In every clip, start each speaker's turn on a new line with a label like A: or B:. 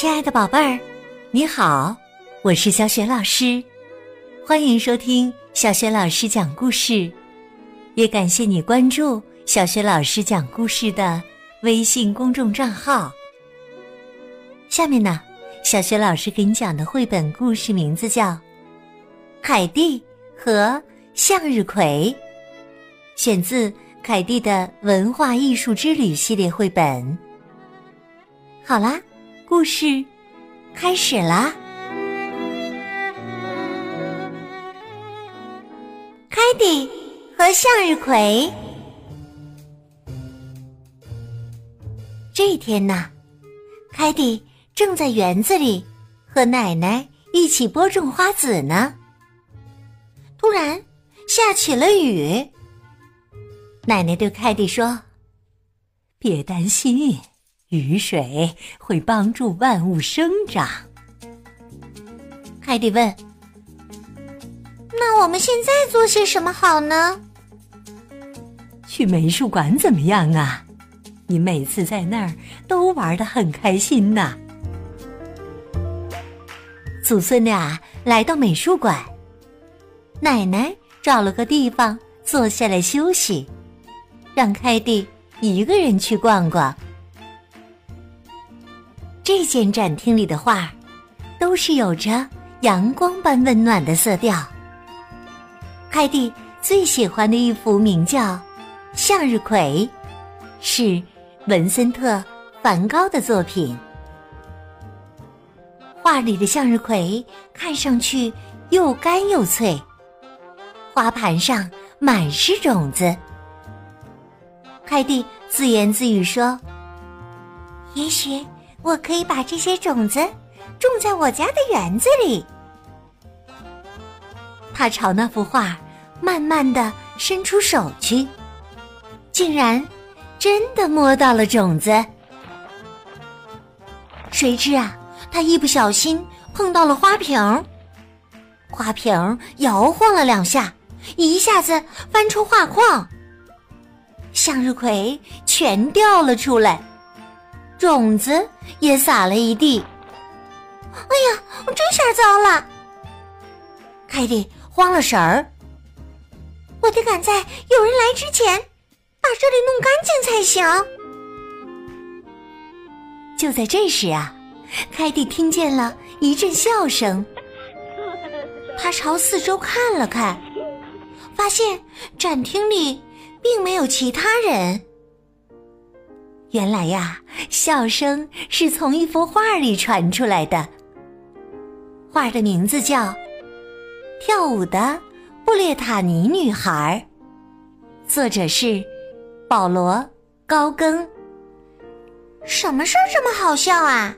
A: 亲爱的宝贝儿，你好，我是小雪老师，欢迎收听小雪老师讲故事，也感谢你关注小雪老师讲故事的微信公众账号。下面呢，小雪老师给你讲的绘本故事名字叫《凯蒂和向日葵》，选自凯蒂的《文化艺术之旅》系列绘本。好啦。故事开始啦！凯蒂和向日葵。这天呢，凯蒂正在园子里和奶奶一起播种花籽呢。突然下起了雨，奶奶对凯蒂说：“
B: 别担心。”雨水会帮助万物生长。
A: 凯蒂问：“那我们现在做些什么好呢？”
B: 去美术馆怎么样啊？你每次在那儿都玩的很开心呐。
A: 祖孙俩来到美术馆，奶奶找了个地方坐下来休息，让凯蒂一个人去逛逛。这间展厅里的画，都是有着阳光般温暖的色调。凯蒂最喜欢的一幅名叫《向日葵》，是文森特·梵高的作品。画里的向日葵看上去又干又脆，花盘上满是种子。凯蒂自言自语说：“也许……”我可以把这些种子种在我家的园子里。他朝那幅画慢慢的伸出手去，竟然真的摸到了种子。谁知啊，他一不小心碰到了花瓶，花瓶摇晃了两下，一下子翻出画框，向日葵全掉了出来。种子也撒了一地，哎呀，这下糟了！凯蒂慌了神儿，我得赶在有人来之前把这里弄干净才行。就在这时啊，凯蒂听见了一阵笑声，他朝四周看了看，发现展厅里并没有其他人。原来呀，笑声是从一幅画里传出来的。画的名字叫《跳舞的布列塔尼女孩》，作者是保罗·高更。什么事儿这么好笑啊？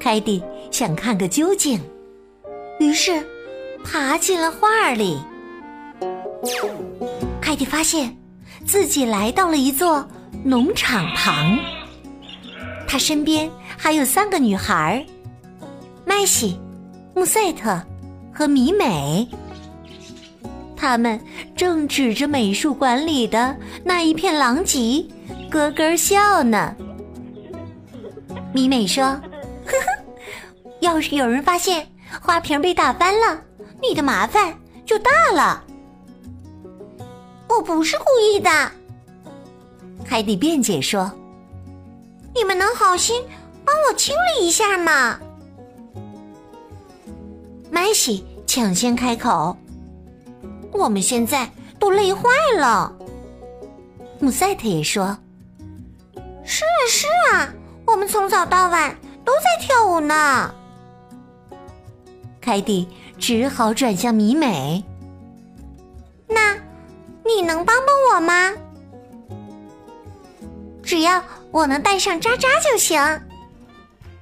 A: 凯蒂想看个究竟，于是爬进了画里。凯蒂发现自己来到了一座。农场旁，他身边还有三个女孩麦西、穆赛特和米美。他们正指着美术馆里的那一片狼藉咯咯笑呢。米美说：“呵呵，要是有人发现花瓶被打翻了，你的麻烦就大了。”我不是故意的。凯蒂辩解说：“你们能好心帮我清理一下吗？”麦西抢先开口：“我们现在都累坏了。”姆赛特也说：“是啊，是啊，我们从早到晚都在跳舞呢。”凯蒂只好转向米美：“那你能帮帮我吗？”只要我能带上渣渣就行，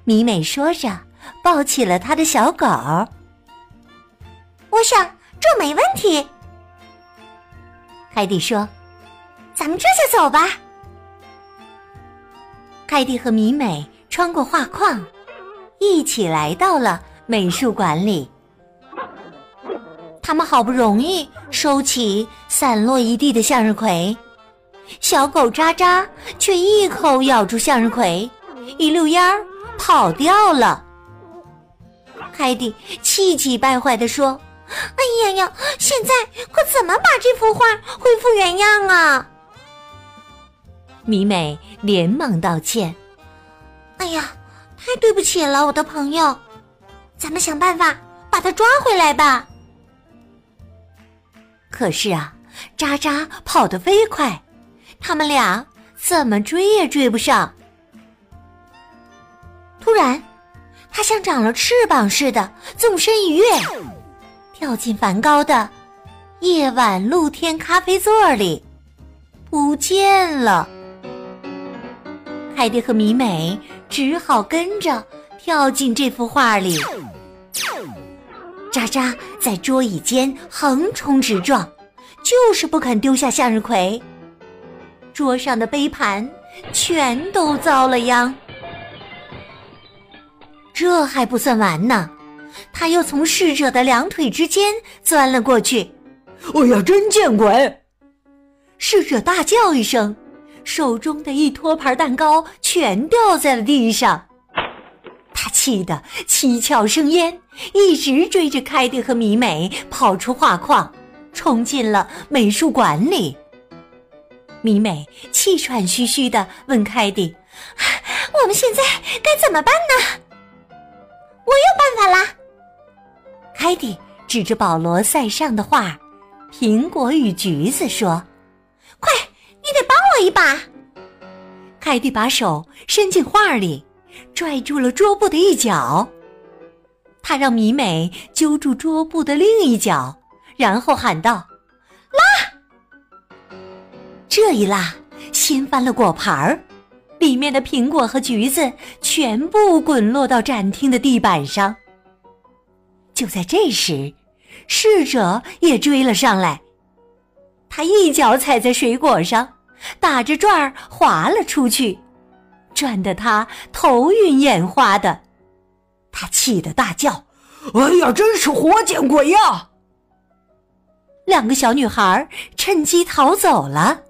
A: 米美说着，抱起了他的小狗。我想这没问题。凯蒂说：“咱们这就走吧。”凯蒂和米美穿过画框，一起来到了美术馆里。他们好不容易收起散落一地的向日葵。小狗渣渣却一口咬住向日葵，一溜烟儿跑掉了。凯蒂气急败坏地说：“哎呀呀，现在可怎么把这幅画恢复原样啊？”
B: 米美连忙道歉：“
A: 哎呀，太对不起了，我的朋友，咱们想办法把它抓回来吧。”
B: 可是啊，渣渣跑得飞快，他们俩怎么追也追不上。
A: 突然。它像长了翅膀似的，纵身一跃，跳进梵高的夜晚露天咖啡座里，不见了。凯蒂和米美只好跟着跳进这幅画里。渣渣在桌椅间横冲直撞，就是不肯丢下向日葵。桌上的杯盘全都遭了殃。这还不算完呢，他又从侍者的两腿之间钻了过去。
B: 哎呀，真见鬼！
A: 侍者大叫一声，手中的一托盘蛋糕全掉在了地上。他气得七窍生烟，一直追着凯蒂和米美跑出画框，冲进了美术馆里。米美气喘吁吁地问凯蒂：“我们现在该怎么办呢？”我有办法啦！凯蒂指着保罗·塞尚的画《苹果与橘子》说：“快，你得帮我一把！”凯蒂把手伸进画里，拽住了桌布的一角。他让米美揪住桌布的另一角，然后喊道：“！”这一拉，掀翻了果盘儿。里面的苹果和橘子全部滚落到展厅的地板上。就在这时，侍者也追了上来，他一脚踩在水果上，打着转儿滑了出去，转得他头晕眼花的。他气得大叫：“
B: 哎呀，真是活见鬼呀！”
A: 两个小女孩趁机逃走了。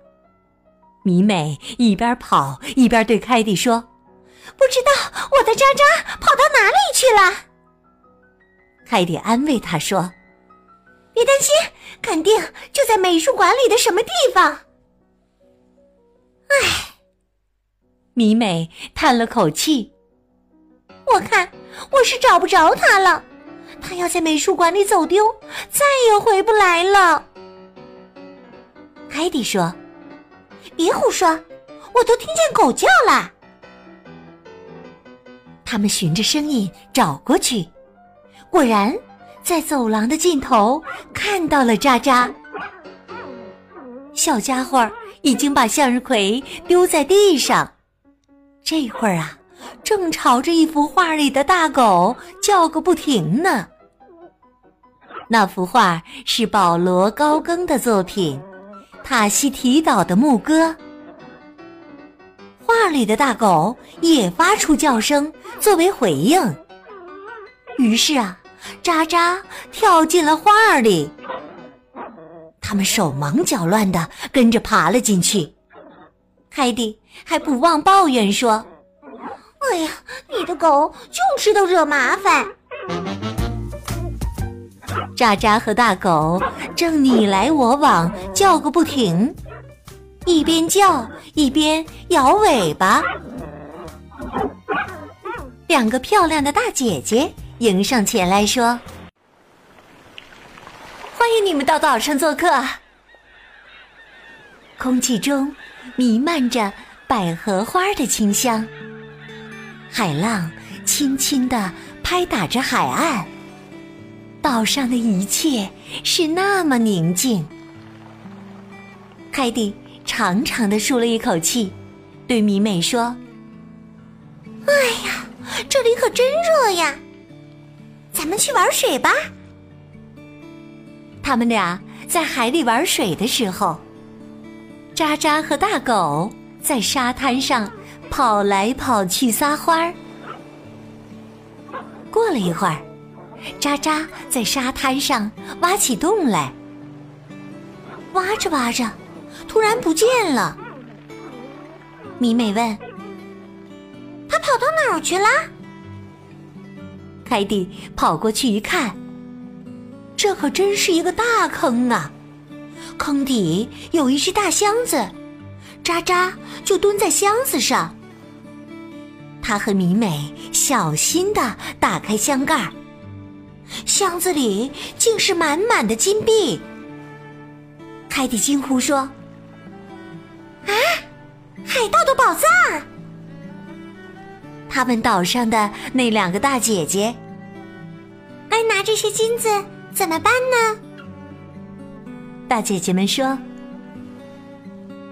A: 米美一边跑一边对凯蒂说：“不知道我的渣渣跑到哪里去了。”凯蒂安慰他说：“别担心，肯定就在美术馆里的什么地方。”唉，米美叹了口气：“我看我是找不着他了，他要在美术馆里走丢，再也回不来了。”凯蒂说。别胡说！我都听见狗叫了。他们循着声音找过去，果然在走廊的尽头看到了渣渣。小家伙已经把向日葵丢在地上，这会儿啊，正朝着一幅画里的大狗叫个不停呢。那幅画是保罗·高更的作品。塔西提岛的牧歌，画里的大狗也发出叫声作为回应。于是啊，渣渣跳进了画里。他们手忙脚乱的跟着爬了进去。凯蒂还不忘抱怨说：“哎呀，你的狗就知道惹麻烦。”渣渣和大狗正你来我往叫个不停，一边叫一边摇尾巴。两个漂亮的大姐姐迎上前来说：“欢迎你们到岛上做客。”空气中弥漫着百合花的清香，海浪轻轻地拍打着海岸。岛上的一切是那么宁静。凯蒂长长的舒了一口气，对米美说：“哎呀，这里可真热呀！咱们去玩水吧。”他们俩在海里玩水的时候，渣渣和大狗在沙滩上跑来跑去撒欢儿。过了一会儿。渣渣在沙滩上挖起洞来，挖着挖着，突然不见了。米美问：“他跑到哪儿去了？”
B: 凯蒂跑过去一看，这可真是一个大坑啊！坑底有一只大箱子，渣渣就蹲在箱子上。他和米美小心的打开箱盖儿，箱子里竟是满满的金币。凯蒂惊呼说：“
A: 啊，海盗的宝藏！”
B: 他们岛上的那两个大姐姐，
A: 该拿这些金子怎么办呢？
B: 大姐姐们说：“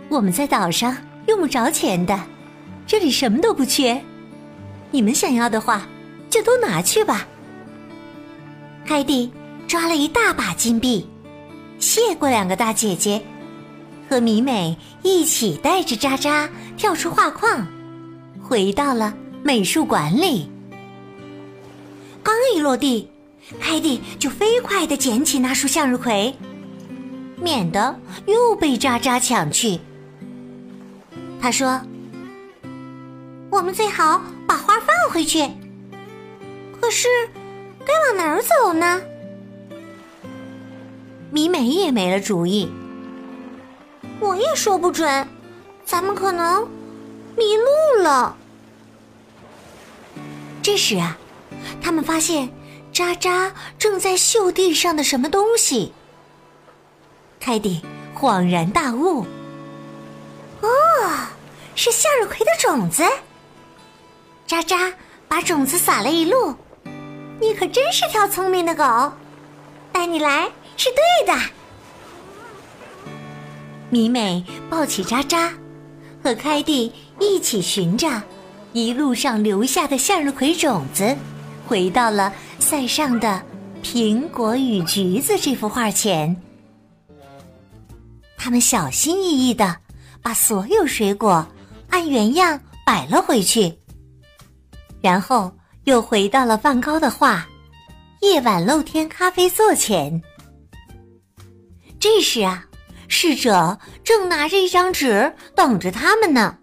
B: 我们在岛上用不着钱的，这里什么都不缺。你们想要的话，就都拿去吧。”
A: 凯蒂抓了一大把金币，谢过两个大姐姐，和米美一起带着渣渣跳出画框，回到了。美术馆里，刚一落地，凯蒂就飞快的捡起那束向日葵，免得又被渣渣抢去。他说：“我们最好把花放回去。可是，该往哪儿走呢？”米美也没了主意。我也说不准，咱们可能迷路了。这时啊，他们发现渣渣正在嗅地上的什么东西。凯蒂恍然大悟：“哦，是向日葵的种子。”渣渣把种子撒了一路。你可真是条聪明的狗，带你来是对的。米美抱起渣渣，和凯蒂一起寻着。一路上留下的向日葵种子，回到了塞上的《苹果与橘子》这幅画前。他们小心翼翼的把所有水果按原样摆了回去，然后又回到了梵高的画《夜晚露天咖啡座》前。这时啊，侍者正拿着一张纸等着他们呢。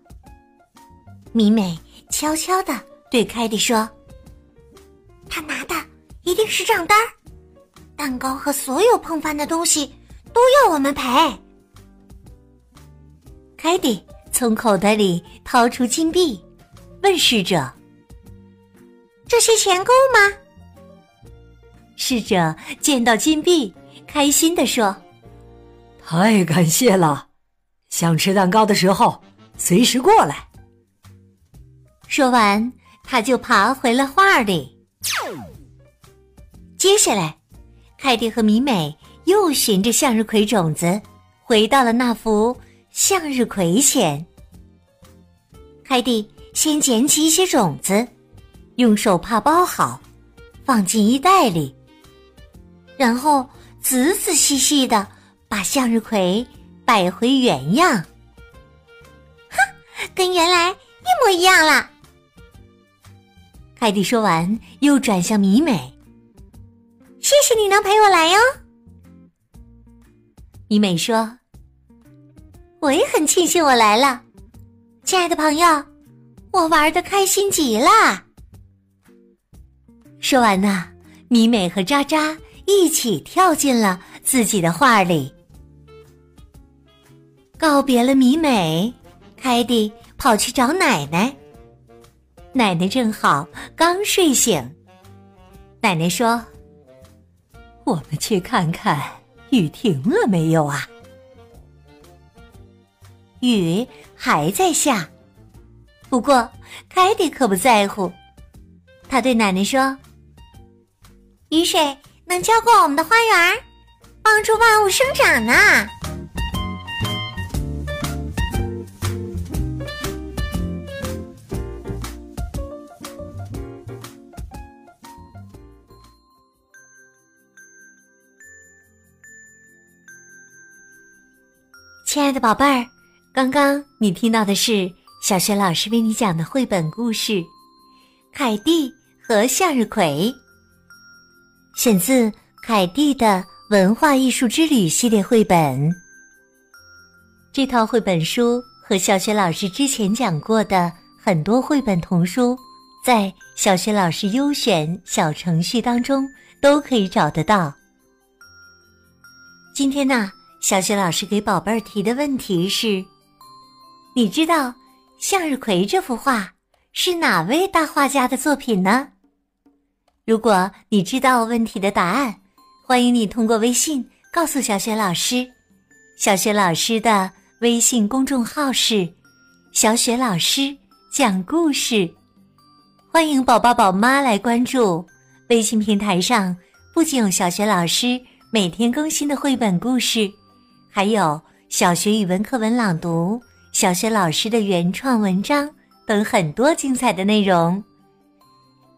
A: 米美。悄悄的对凯蒂说：“他拿的一定是账单蛋糕和所有碰翻的东西都要我们赔。”凯蒂从口袋里掏出金币，问侍者：“这些钱够吗？”
B: 侍者见到金币，开心的说：“
C: 太感谢了！想吃蛋糕的时候，随时过来。”
B: 说完，他就爬回了画里。接下来，凯蒂和米美又寻着向日葵种子，回到了那幅向日葵前。凯蒂先捡起一些种子，用手帕包好，放进衣袋里，然后仔仔细细的把向日葵摆回原样。
A: 哼，跟原来一模一样了。
B: 凯蒂说完，又转向米美：“
A: 谢谢你能陪我来哟。”
B: 米美说：“
A: 我也很庆幸我来了，亲爱的朋友，我玩的开心极了。”
B: 说完呢，米美和渣渣一起跳进了自己的画里。告别了米美，凯蒂跑去找奶奶。奶奶正好刚睡醒。奶奶说：“
C: 我们去看看雨停了没有啊？”
B: 雨还在下，不过凯蒂可不在乎。他对奶奶说：“
A: 雨水能浇灌我们的花园，帮助万物生长呢。”
B: 亲爱的宝贝儿，刚刚你听到的是小学老师为你讲的绘本故事《凯蒂和向日葵》，选自凯蒂的文化艺术之旅系列绘本。这套绘本书和小雪老师之前讲过的很多绘本童书，
A: 在小学老师优选小程序当中都可以找得到。今天呢，小学老师给宝贝儿提的问题是：你知道向日葵这幅画是哪位大画家的作品呢？如果你知道问题的答案，欢迎你通过微信告诉小雪老师。小雪老师的微信公众号是“小雪老师讲故事”，欢迎宝宝宝妈来关注。微信平台上不仅有小雪老师每天更新的绘本故事，还有小学语文课文朗读、小学老师的原创文章等很多精彩的内容。